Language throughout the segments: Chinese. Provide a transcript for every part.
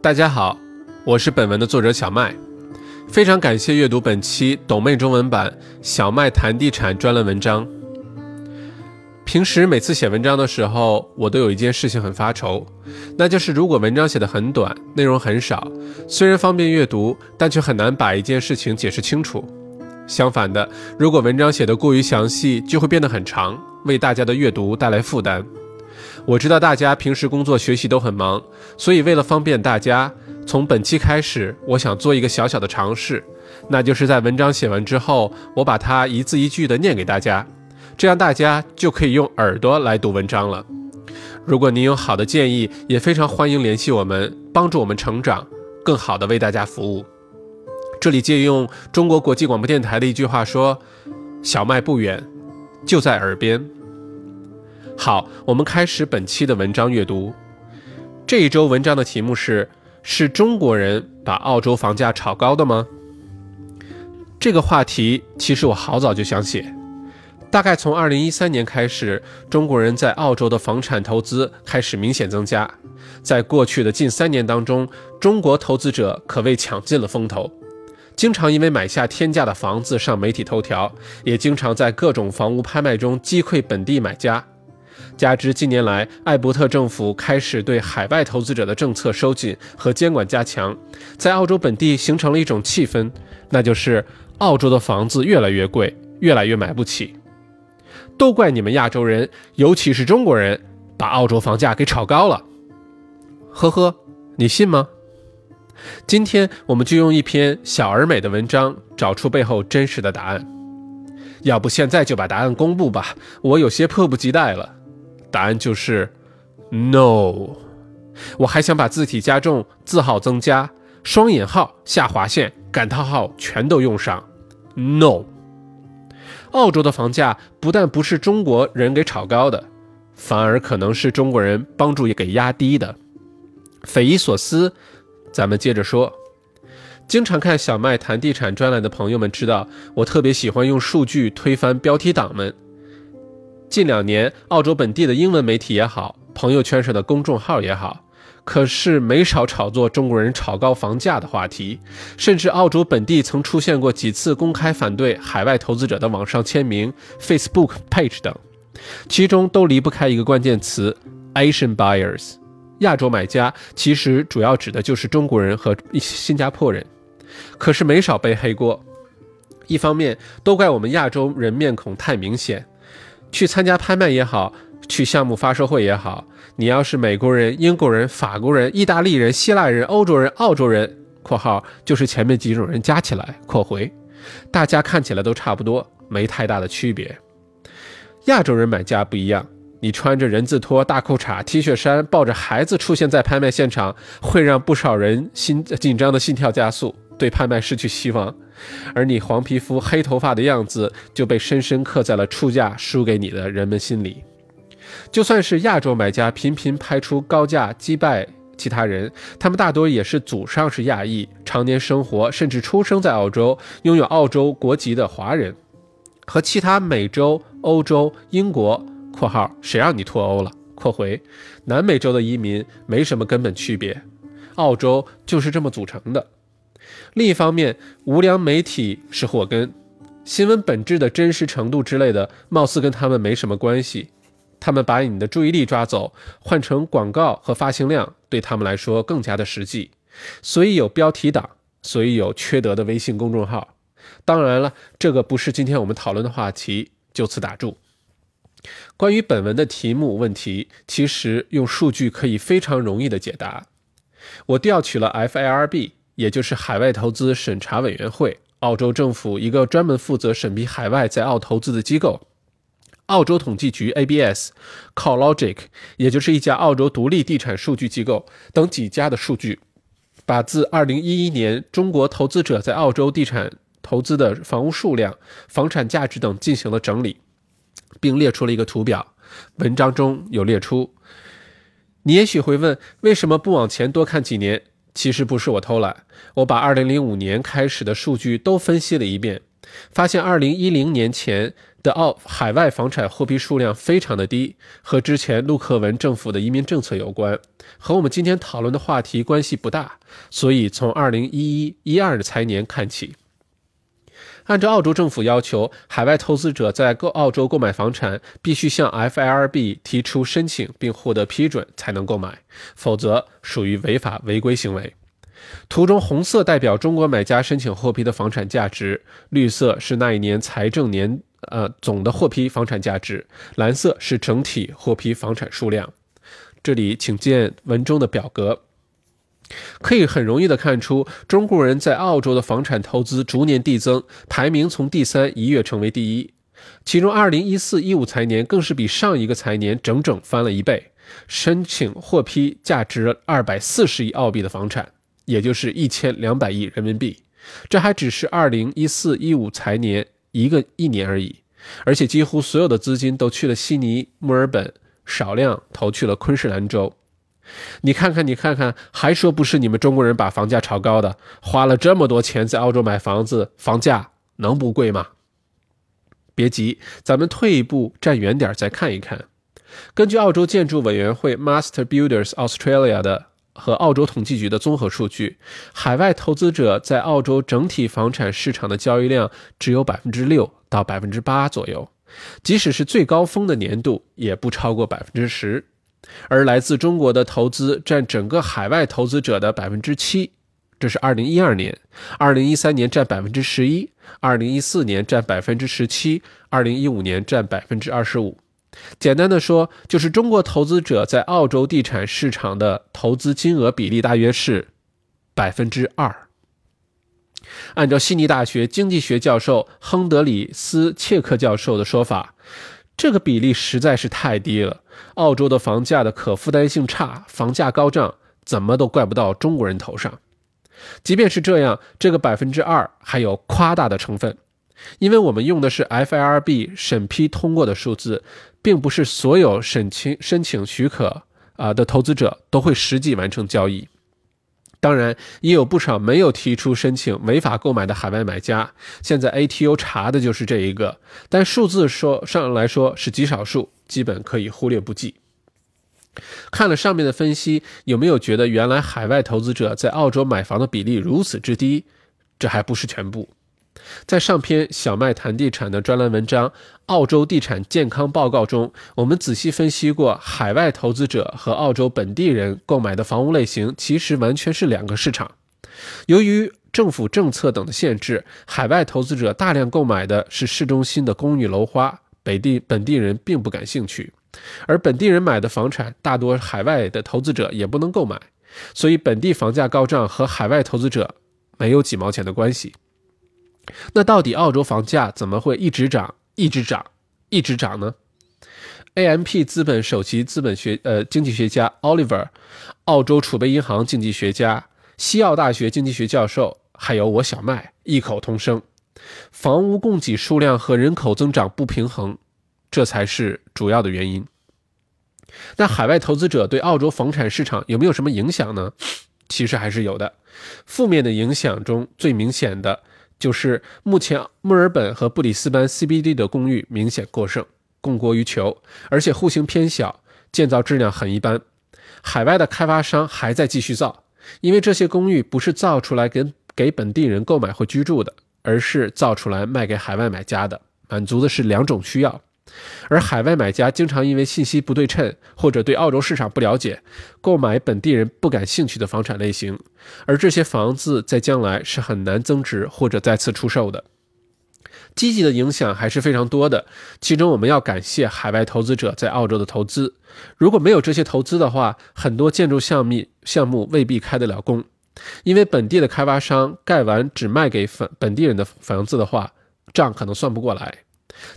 大家好，我是本文的作者小麦，非常感谢阅读本期懂妹中文版小麦谈地产专栏文章。平时每次写文章的时候，我都有一件事情很发愁，那就是如果文章写得很短，内容很少，虽然方便阅读，但却很难把一件事情解释清楚。相反的，如果文章写得过于详细，就会变得很长，为大家的阅读带来负担。我知道大家平时工作学习都很忙，所以为了方便大家，从本期开始，我想做一个小小的尝试，那就是在文章写完之后，我把它一字一句的念给大家，这样大家就可以用耳朵来读文章了。如果您有好的建议，也非常欢迎联系我们，帮助我们成长，更好的为大家服务。这里借用中国国际广播电台的一句话说：“小麦不远，就在耳边。”好，我们开始本期的文章阅读。这一周文章的题目是：是中国人把澳洲房价炒高的吗？这个话题其实我好早就想写，大概从二零一三年开始，中国人在澳洲的房产投资开始明显增加。在过去的近三年当中，中国投资者可谓抢尽了风头，经常因为买下天价的房子上媒体头条，也经常在各种房屋拍卖中击溃本地买家。加之近年来，艾伯特政府开始对海外投资者的政策收紧和监管加强，在澳洲本地形成了一种气氛，那就是澳洲的房子越来越贵，越来越买不起。都怪你们亚洲人，尤其是中国人，把澳洲房价给炒高了。呵呵，你信吗？今天我们就用一篇小而美的文章，找出背后真实的答案。要不现在就把答案公布吧，我有些迫不及待了。答案就是 no。我还想把字体加重，字号增加，双引号、下划线、感叹号全都用上。no。澳洲的房价不但不是中国人给炒高的，反而可能是中国人帮助也给压低的，匪夷所思。咱们接着说。经常看小麦谈地产专栏的朋友们知道，我特别喜欢用数据推翻标题党们。近两年，澳洲本地的英文媒体也好，朋友圈上的公众号也好，可是没少炒作中国人炒高房价的话题。甚至澳洲本地曾出现过几次公开反对海外投资者的网上签名、Facebook page 等，其中都离不开一个关键词：Asian buyers。亚洲买家其实主要指的就是中国人和新加坡人，可是没少背黑锅。一方面都怪我们亚洲人面孔太明显。去参加拍卖也好，去项目发售会也好，你要是美国人、英国人、法国人、意大利人、希腊人、欧洲人、澳洲人（括号就是前面几种人加起来），括回，大家看起来都差不多，没太大的区别。亚洲人买家不一样，你穿着人字拖、大裤衩、T 恤衫，抱着孩子出现在拍卖现场，会让不少人心紧张的心跳加速，对拍卖失去希望。而你黄皮肤黑头发的样子就被深深刻在了出价输给你的人们心里。就算是亚洲买家频频拍出高价击败其他人，他们大多也是祖上是亚裔，常年生活甚至出生在澳洲，拥有澳洲国籍的华人，和其他美洲、欧洲、英国（括号谁让你脱欧了？括回）南美洲的移民没什么根本区别。澳洲就是这么组成的。另一方面，无良媒体是祸根，新闻本质的真实程度之类的，貌似跟他们没什么关系。他们把你的注意力抓走，换成广告和发行量，对他们来说更加的实际。所以有标题党，所以有缺德的微信公众号。当然了，这个不是今天我们讨论的话题，就此打住。关于本文的题目问题，其实用数据可以非常容易的解答。我调取了 FIRB。也就是海外投资审查委员会，澳洲政府一个专门负责审批海外在澳投资的机构，澳洲统计局 ABS，CoreLogic，也就是一家澳洲独立地产数据机构等几家的数据，把自2011年中国投资者在澳洲地产投资的房屋数量、房产价值等进行了整理，并列出了一个图表，文章中有列出。你也许会问，为什么不往前多看几年？其实不是我偷懒，我把2005年开始的数据都分析了一遍，发现2010年前的澳海外房产获批数量非常的低，和之前陆克文政府的移民政策有关，和我们今天讨论的话题关系不大。所以从2011、12的财年看起。按照澳洲政府要求，海外投资者在购澳洲购买房产，必须向 FIRB 提出申请并获得批准才能购买，否则属于违法违规行为。图中红色代表中国买家申请获批的房产价值，绿色是那一年财政年呃总的获批房产价值，蓝色是整体获批房产数量。这里请见文中的表格。可以很容易的看出，中国人在澳洲的房产投资逐年递增，排名从第三一跃成为第一。其中，2014-15财年更是比上一个财年整整翻了一倍，申请获批价值240亿澳币的房产，也就是1200亿人民币。这还只是2014-15财年一个一年而已，而且几乎所有的资金都去了悉尼、墨尔本，少量投去了昆士兰州。你看看，你看看，还说不是你们中国人把房价炒高的？花了这么多钱在澳洲买房子，房价能不贵吗？别急，咱们退一步，站远点再看一看。根据澳洲建筑委员会 （Master Builders Australia） 的和澳洲统计局的综合数据，海外投资者在澳洲整体房产市场的交易量只有百分之六到百分之八左右，即使是最高峰的年度，也不超过百分之十。而来自中国的投资占整个海外投资者的百分之七，这是二零一二年；二零一三年占百分之十一，二零一四年占百分之十七，二零一五年占百分之二十五。简单的说，就是中国投资者在澳洲地产市场的投资金额比例大约是百分之二。按照悉尼大学经济学教授亨德里斯切克教授的说法。这个比例实在是太低了。澳洲的房价的可负担性差，房价高涨，怎么都怪不到中国人头上。即便是这样，这个百分之二还有夸大的成分，因为我们用的是 FIRB 审批通过的数字，并不是所有申请申请许可啊的投资者都会实际完成交易。当然，也有不少没有提出申请、违法购买的海外买家。现在 ATO 查的就是这一个，但数字说上来说是极少数，基本可以忽略不计。看了上面的分析，有没有觉得原来海外投资者在澳洲买房的比例如此之低？这还不是全部。在上篇小麦谈地产的专栏文章《澳洲地产健康报告》中，我们仔细分析过海外投资者和澳洲本地人购买的房屋类型，其实完全是两个市场。由于政府政策等的限制，海外投资者大量购买的是市中心的公寓楼花，本地本地人并不感兴趣；而本地人买的房产，大多海外的投资者也不能购买，所以本地房价高涨和海外投资者没有几毛钱的关系。那到底澳洲房价怎么会一直涨、一直涨、一直涨呢？AMP 资本首席资本学呃经济学家 Oliver，澳洲储备银行经济学家、西澳大学经济学教授，还有我小麦异口同声：房屋供给数量和人口增长不平衡，这才是主要的原因。那海外投资者对澳洲房产市场有没有什么影响呢？其实还是有的。负面的影响中最明显的。就是目前墨尔本和布里斯班 CBD 的公寓明显过剩，供过于求，而且户型偏小，建造质量很一般。海外的开发商还在继续造，因为这些公寓不是造出来给给本地人购买或居住的，而是造出来卖给海外买家的，满足的是两种需要。而海外买家经常因为信息不对称或者对澳洲市场不了解，购买本地人不感兴趣的房产类型，而这些房子在将来是很难增值或者再次出售的。积极的影响还是非常多的，其中我们要感谢海外投资者在澳洲的投资。如果没有这些投资的话，很多建筑项目项目未必开得了工，因为本地的开发商盖完只卖给本本地人的房子的话，账可能算不过来。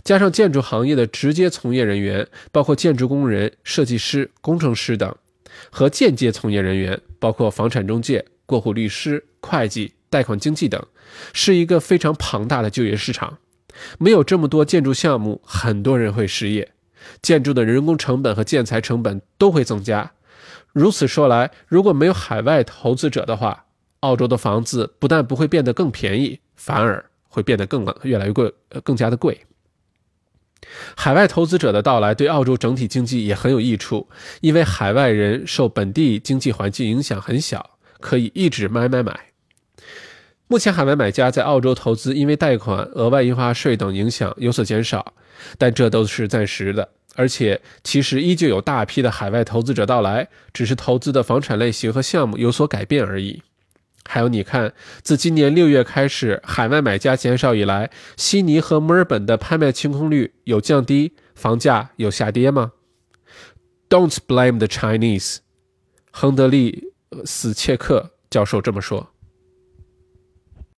加上建筑行业的直接从业人员，包括建筑工人、设计师、工程师等，和间接从业人员，包括房产中介、过户律师、会计、贷款经纪等，是一个非常庞大的就业市场。没有这么多建筑项目，很多人会失业，建筑的人工成本和建材成本都会增加。如此说来，如果没有海外投资者的话，澳洲的房子不但不会变得更便宜，反而会变得更越来越贵，呃，更加的贵。海外投资者的到来对澳洲整体经济也很有益处，因为海外人受本地经济环境影响很小，可以一直买买买。目前海外买家在澳洲投资，因为贷款、额外印花税等影响有所减少，但这都是暂时的。而且，其实依旧有大批的海外投资者到来，只是投资的房产类型和项目有所改变而已。还有，你看，自今年六月开始，海外买家减少以来，悉尼和墨尔本的拍卖清空率有降低，房价有下跌吗？Don't blame the Chinese，亨德利·斯切克教授这么说。